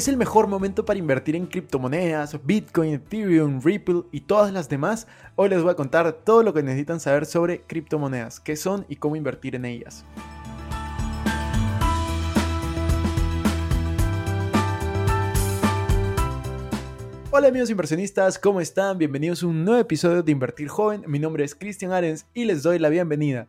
Es el mejor momento para invertir en criptomonedas, Bitcoin, Ethereum, Ripple y todas las demás. Hoy les voy a contar todo lo que necesitan saber sobre criptomonedas, qué son y cómo invertir en ellas. Hola amigos inversionistas, ¿cómo están? Bienvenidos a un nuevo episodio de Invertir Joven. Mi nombre es Cristian Arens y les doy la bienvenida.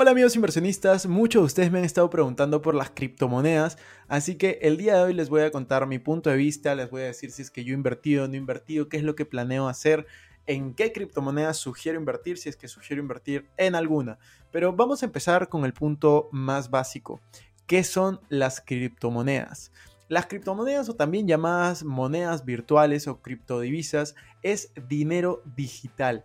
Hola amigos inversionistas, muchos de ustedes me han estado preguntando por las criptomonedas, así que el día de hoy les voy a contar mi punto de vista, les voy a decir si es que yo he invertido o no he invertido, qué es lo que planeo hacer, en qué criptomonedas sugiero invertir, si es que sugiero invertir en alguna. Pero vamos a empezar con el punto más básico. ¿Qué son las criptomonedas? Las criptomonedas o también llamadas monedas virtuales o criptodivisas es dinero digital.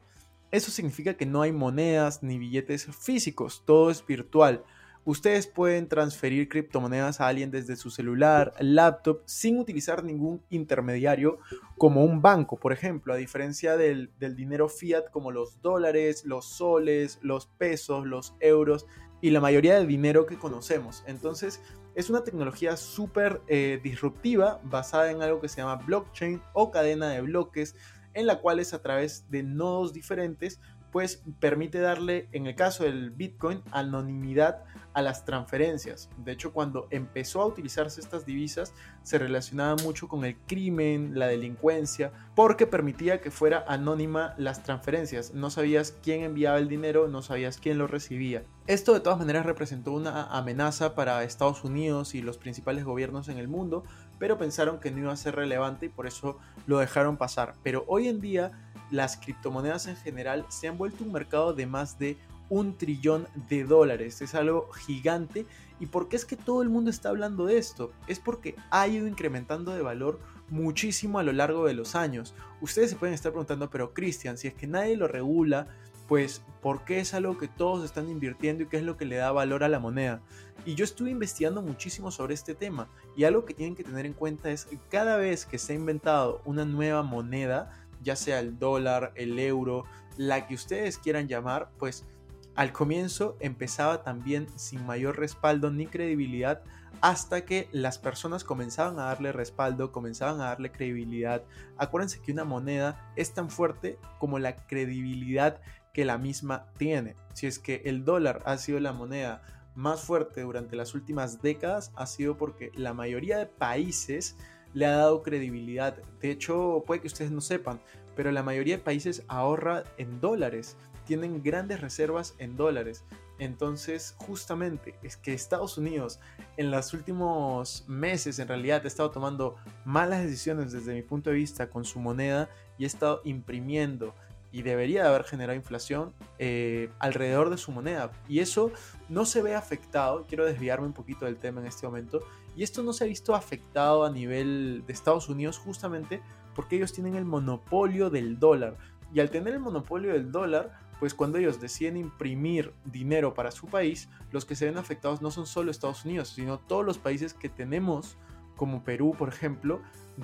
Eso significa que no hay monedas ni billetes físicos, todo es virtual. Ustedes pueden transferir criptomonedas a alguien desde su celular, laptop, sin utilizar ningún intermediario como un banco, por ejemplo, a diferencia del, dinero fiat como los dólares, los soles, los pesos, los euros y la mayoría del dinero que conocemos. Entonces, es una tecnología súper eh, disruptiva basada en algo que se llama blockchain o cadena de bloques, en la cual es a través de nodos diferentes, pues permite darle, en el caso del Bitcoin, anonimidad a las transferencias. De hecho, cuando empezó a utilizarse estas divisas, se relacionaba mucho con el crimen, la delincuencia, porque permitía que fuera anónima las transferencias. No sabías quién enviaba el dinero, no sabías quién lo recibía. Esto de todas maneras representó una amenaza para Estados Unidos y los principales gobiernos en el mundo, pero pensaron que no iba a ser relevante y por eso lo dejaron pasar. Pero hoy en día las criptomonedas en general se han vuelto un mercado de más de un trillón de dólares. Es algo gigante. ¿Y por qué es que todo el mundo está hablando de esto? Es porque ha ido incrementando de valor muchísimo a lo largo de los años. Ustedes se pueden estar preguntando, pero Cristian, si es que nadie lo regula, pues ¿por qué es algo que todos están invirtiendo y qué es lo que le da valor a la moneda? Y yo estuve investigando muchísimo sobre este tema y algo que tienen que tener en cuenta es que cada vez que se ha inventado una nueva moneda, ya sea el dólar, el euro, la que ustedes quieran llamar, pues al comienzo empezaba también sin mayor respaldo ni credibilidad hasta que las personas comenzaban a darle respaldo, comenzaban a darle credibilidad. Acuérdense que una moneda es tan fuerte como la credibilidad que la misma tiene. Si es que el dólar ha sido la moneda más fuerte durante las últimas décadas, ha sido porque la mayoría de países le ha dado credibilidad. De hecho, puede que ustedes no sepan, pero la mayoría de países ahorra en dólares tienen grandes reservas en dólares. Entonces, justamente es que Estados Unidos en los últimos meses en realidad ha estado tomando malas decisiones desde mi punto de vista con su moneda y ha estado imprimiendo y debería de haber generado inflación eh, alrededor de su moneda. Y eso no se ve afectado, quiero desviarme un poquito del tema en este momento, y esto no se ha visto afectado a nivel de Estados Unidos justamente porque ellos tienen el monopolio del dólar. Y al tener el monopolio del dólar, pues cuando ellos deciden imprimir dinero para su país, los que se ven afectados no son solo Estados Unidos, sino todos los países que tenemos, como Perú, por ejemplo,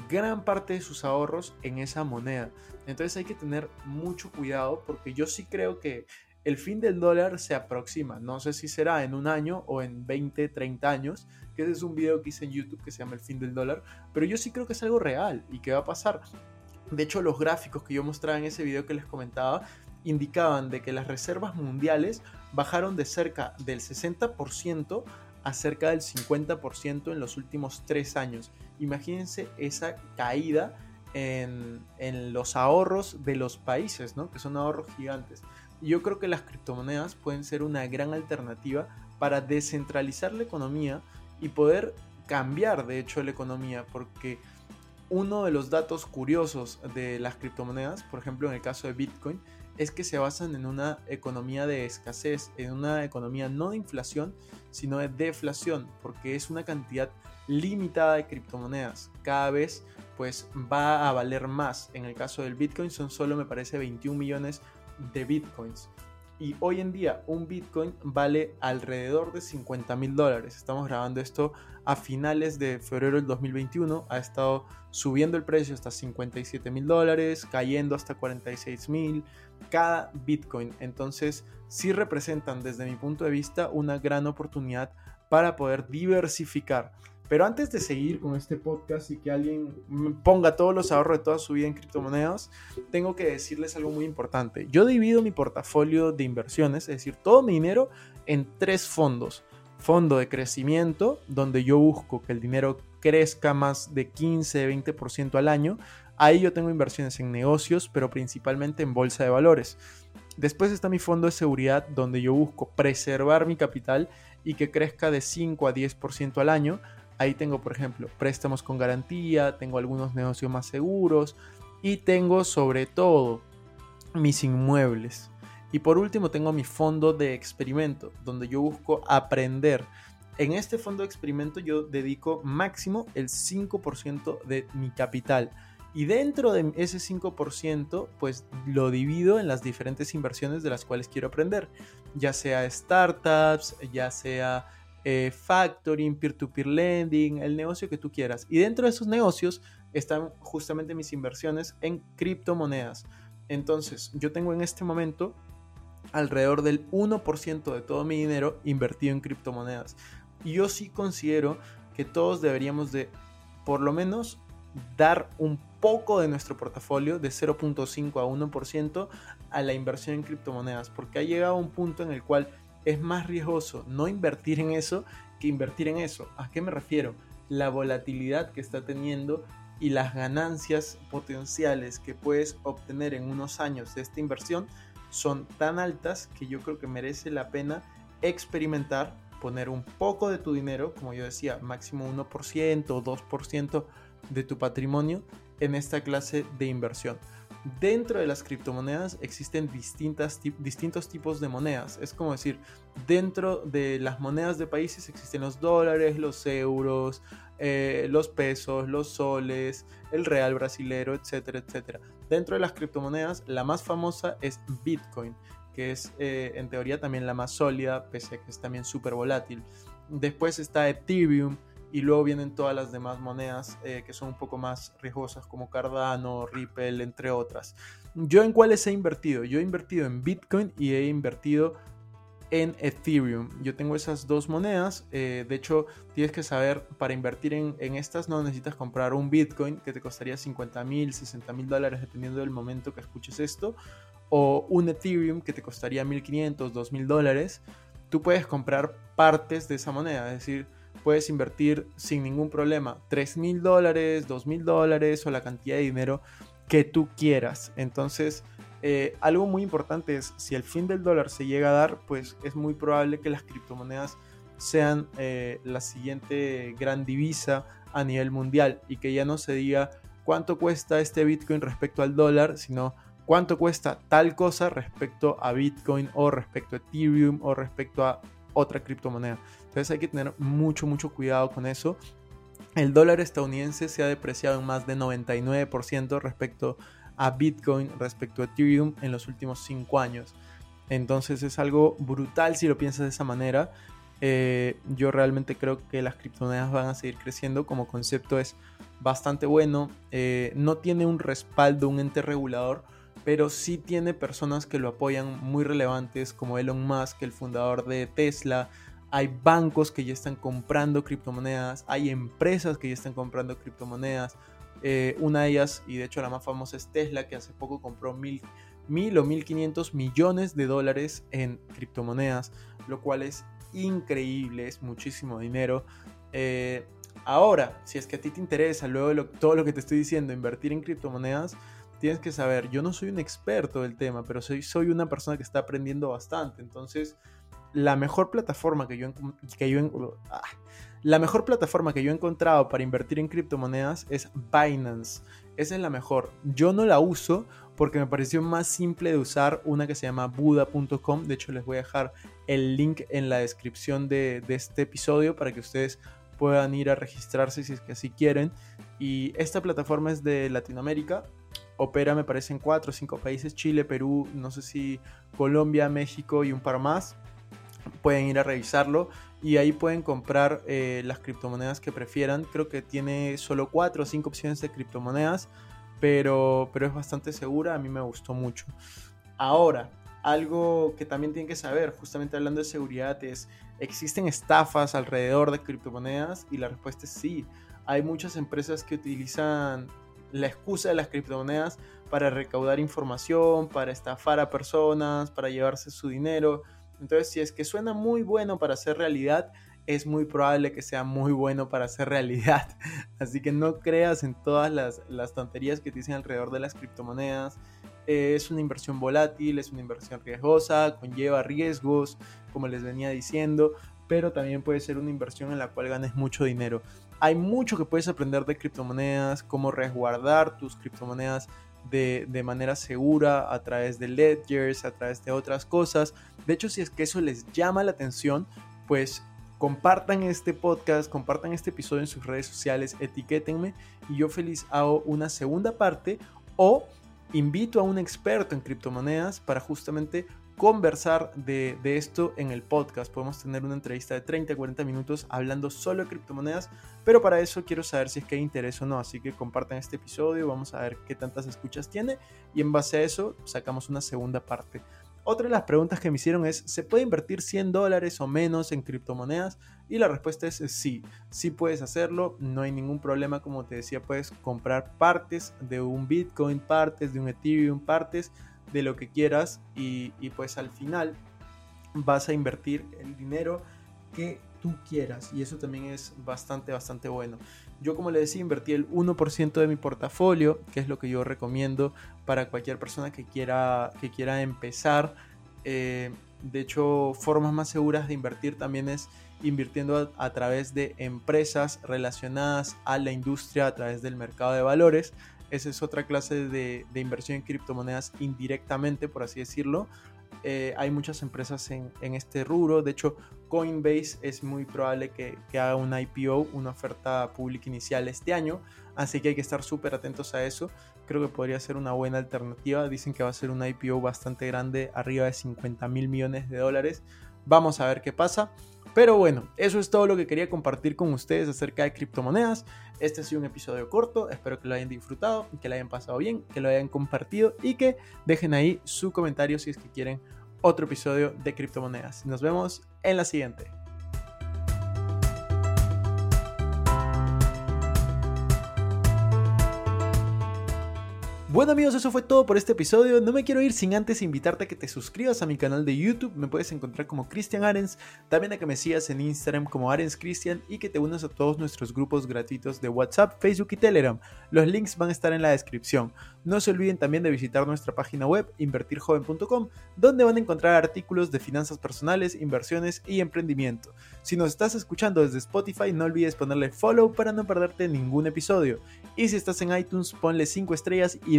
gran parte de sus ahorros en esa moneda. Entonces hay que tener mucho cuidado porque yo sí creo que el fin del dólar se aproxima. No sé si será en un año o en 20, 30 años, que ese es un video que hice en YouTube que se llama El fin del dólar, pero yo sí creo que es algo real y que va a pasar. De hecho, los gráficos que yo mostraba en ese video que les comentaba indicaban de que las reservas mundiales bajaron de cerca del 60% a cerca del 50% en los últimos tres años. Imagínense esa caída en, los ahorros de los países, ¿no? que son ahorros gigantes. Yo creo que las criptomonedas pueden ser una gran alternativa para descentralizar la economía y poder cambiar de hecho la economía, porque uno de los datos curiosos de las criptomonedas, por ejemplo en el caso de Bitcoin, es que se basan en una economía de escasez, en una economía no de inflación, sino de deflación, porque es una cantidad limitada de criptomonedas. Cada vez pues va a valer más. En el caso del Bitcoin son solo me parece 21 millones de Bitcoins. Y hoy en día un Bitcoin vale alrededor de 50 mil dólares. Estamos grabando esto a finales de febrero del 2021. Ha estado subiendo el precio hasta 57 mil dólares, cayendo hasta 46 mil cada Bitcoin. Entonces sí representan desde mi punto de vista una gran oportunidad para poder diversificar. Pero antes de seguir con este podcast y que alguien ponga todos los ahorros de toda su vida en criptomonedas, tengo que decirles algo muy importante. Yo divido mi portafolio de inversiones, es decir, todo mi dinero en tres fondos. Fondo de crecimiento, donde yo busco que el dinero crezca más de 15-20% al año. Ahí yo tengo inversiones en negocios, pero principalmente en bolsa de valores. Después está mi fondo de seguridad, donde yo busco preservar mi capital y que crezca de 5 a 10% al año Ahí tengo, por ejemplo, préstamos con garantía, tengo algunos negocios más seguros y tengo sobre todo mis inmuebles. Y por último tengo mi fondo de experimento, donde yo busco aprender. En este fondo de experimento yo dedico máximo el 5% de mi capital. Y dentro de ese 5%, pues lo divido en las diferentes inversiones de las cuales quiero aprender. Ya sea startups, ya sea eh, factoring, peer-to-peer lending, el negocio que tú quieras. Y dentro de esos negocios están justamente mis inversiones en criptomonedas. Entonces, yo tengo en este momento alrededor del 1% de todo mi dinero invertido en criptomonedas. Y yo sí considero que todos deberíamos de, por lo menos, dar un poco de nuestro portafolio de 0.5 a 1% a la inversión en criptomonedas, porque ha llegado un punto en el cual es más riesgoso no invertir en eso que invertir en eso. ¿A qué me refiero? La volatilidad que está teniendo y las ganancias potenciales que puedes obtener en unos años de esta inversión son tan altas que yo creo que merece la pena experimentar, poner un poco de tu dinero, como yo decía, máximo 1% o 2% de tu patrimonio en esta clase de inversión. Dentro de las criptomonedas existen distintas, distintos tipos de monedas. Es como decir, dentro de las monedas de países existen los dólares, los euros, eh, los pesos, los soles, el real brasilero, etcétera, etcétera. Dentro de las criptomonedas, la más famosa es Bitcoin, que es eh, en teoría también la más sólida, pese a que es también súper volátil. Después está Ethereum, y luego vienen todas las demás monedas eh, que son un poco más riesgosas como Cardano, Ripple, entre otras. ¿Yo en cuáles he invertido? Yo he invertido en Bitcoin y he invertido en Ethereum. Yo tengo esas dos monedas. Eh, de hecho, tienes que saber, para invertir en, en, estas no necesitas comprar un Bitcoin que te costaría 50 mil, 60 mil dólares dependiendo del momento que escuches esto. O un Ethereum que te costaría 1500, 2000 dólares. Tú puedes comprar partes de esa moneda. Es decir, puedes invertir sin ningún problema 3 mil dólares, 2 mil dólares o la cantidad de dinero que tú quieras. Entonces, eh, algo muy importante es, si el fin del dólar se llega a dar, pues es muy probable que las criptomonedas sean eh, la siguiente gran divisa a nivel mundial y que ya no se diga cuánto cuesta este Bitcoin respecto al dólar, sino cuánto cuesta tal cosa respecto a Bitcoin o respecto a Ethereum o respecto a otra criptomoneda. Hay que tener mucho, mucho cuidado con eso. El dólar estadounidense se ha depreciado en más de 99% respecto a Bitcoin, respecto a Ethereum en los últimos 5 años. Entonces es algo brutal si lo piensas de esa manera. Eh, yo realmente creo que las criptomonedas van a seguir creciendo. Como concepto es bastante bueno. Eh, no tiene un respaldo, un ente regulador, pero sí tiene personas que lo apoyan muy relevantes, como Elon Musk, el fundador de Tesla, hay bancos que ya están comprando criptomonedas, hay empresas que ya están comprando criptomonedas. Eh, una de ellas, y de hecho la más famosa es Tesla, que hace poco compró mil, mil o mil quinientos millones de dólares en criptomonedas, lo cual es increíble, es muchísimo dinero. Eh, ahora, si es que a ti te interesa, luego de todo lo que te estoy diciendo, invertir en criptomonedas, tienes que saber, yo no soy un experto del tema, pero soy, soy una persona que está aprendiendo bastante, entonces la mejor plataforma que yo, que yo, ah, La mejor plataforma que yo he encontrado para invertir en criptomonedas es Binance. Esa es la mejor. Yo no la uso porque me pareció más simple de usar una que se llama buda.com. De hecho, les voy a dejar el link en la descripción de, de este episodio para que ustedes puedan ir a registrarse si es que así quieren. Y esta plataforma es de Latinoamérica. Opera, me parece, en cuatro o cinco países: Chile, Perú, no sé si Colombia, México y un par más. Pueden ir a revisarlo y ahí pueden comprar eh, las criptomonedas que prefieran. Creo que tiene solo cuatro o cinco opciones de criptomonedas, pero, pero es bastante segura. A mí me gustó mucho. Ahora, algo que también tienen que saber, justamente hablando de seguridad, es, ¿existen estafas alrededor de criptomonedas? Y la respuesta es sí. Hay muchas empresas que utilizan la excusa de las criptomonedas para recaudar información, para estafar a personas, para llevarse su dinero. Entonces, si es que suena muy bueno para hacer realidad, es muy probable que sea muy bueno para hacer realidad. Así que no creas en todas las, tonterías que te dicen alrededor de las criptomonedas. es una inversión volátil, es una inversión riesgosa, conlleva riesgos, como les venía diciendo, pero también puede ser una inversión en la cual ganes mucho dinero. Hay mucho que puedes aprender de criptomonedas, cómo resguardar tus criptomonedas de, manera segura a través de ledgers, a través de otras cosas. De hecho, si es que eso les llama la atención, pues compartan este podcast, compartan este episodio en sus redes sociales, etiquétenme y yo feliz hago una segunda parte o invito a un experto en criptomonedas para justamente conversar de, esto en el podcast. Podemos tener una entrevista de 30, 40 minutos hablando solo de criptomonedas, pero para eso quiero saber si es que hay interés o no. Así que compartan este episodio, vamos a ver qué tantas escuchas tiene y en base a eso sacamos una segunda parte. Otra de las preguntas que me hicieron es, ¿se puede invertir 100 dólares o menos en criptomonedas? Y la respuesta es sí, sí puedes hacerlo, no hay ningún problema, como te decía, puedes comprar partes de un Bitcoin, partes de un Ethereum, partes de lo que quieras y, pues al final vas a invertir el dinero que tú quieras. Y eso también es bastante bastante bueno. Yo como le decía invertí el 1% de mi portafolio que es lo que yo recomiendo para cualquier persona que quiera que quiera empezar. Eh, de hecho formas más seguras de invertir también es invirtiendo a, través de empresas relacionadas a la industria a través del mercado de valores esa es otra clase de, inversión en criptomonedas indirectamente, por así decirlo. Eh, hay muchas empresas en, este rubro. De hecho, Coinbase es muy probable que, haga una IPO, una oferta pública inicial este año. Así que hay que estar súper atentos a eso. Creo que podría ser una buena alternativa. Dicen que va a ser una IPO bastante grande, arriba de 50 mil millones de dólares. Vamos a ver qué pasa. Pero bueno, eso es todo lo que quería compartir con ustedes acerca de criptomonedas. Este ha sido un episodio corto, espero que lo hayan disfrutado, que lo hayan pasado bien, que lo hayan compartido y que dejen ahí su comentario si es que quieren otro episodio de criptomonedas. Nos vemos en la siguiente. Bueno amigos, eso fue todo por este episodio. No me quiero ir sin antes invitarte a que te suscribas a mi canal de YouTube. Me puedes encontrar como Cristian Arens. También a que me sigas en Instagram como Arens Cristian y que te unas a todos nuestros grupos gratuitos de WhatsApp, Facebook y Telegram. Los links van a estar en la descripción. No se olviden también de visitar nuestra página web invertirjoven.com, donde van a encontrar artículos de finanzas personales, inversiones y emprendimiento. Si nos estás escuchando desde Spotify, no olvides ponerle follow para no perderte ningún episodio. Y si estás en iTunes, ponle 5 estrellas y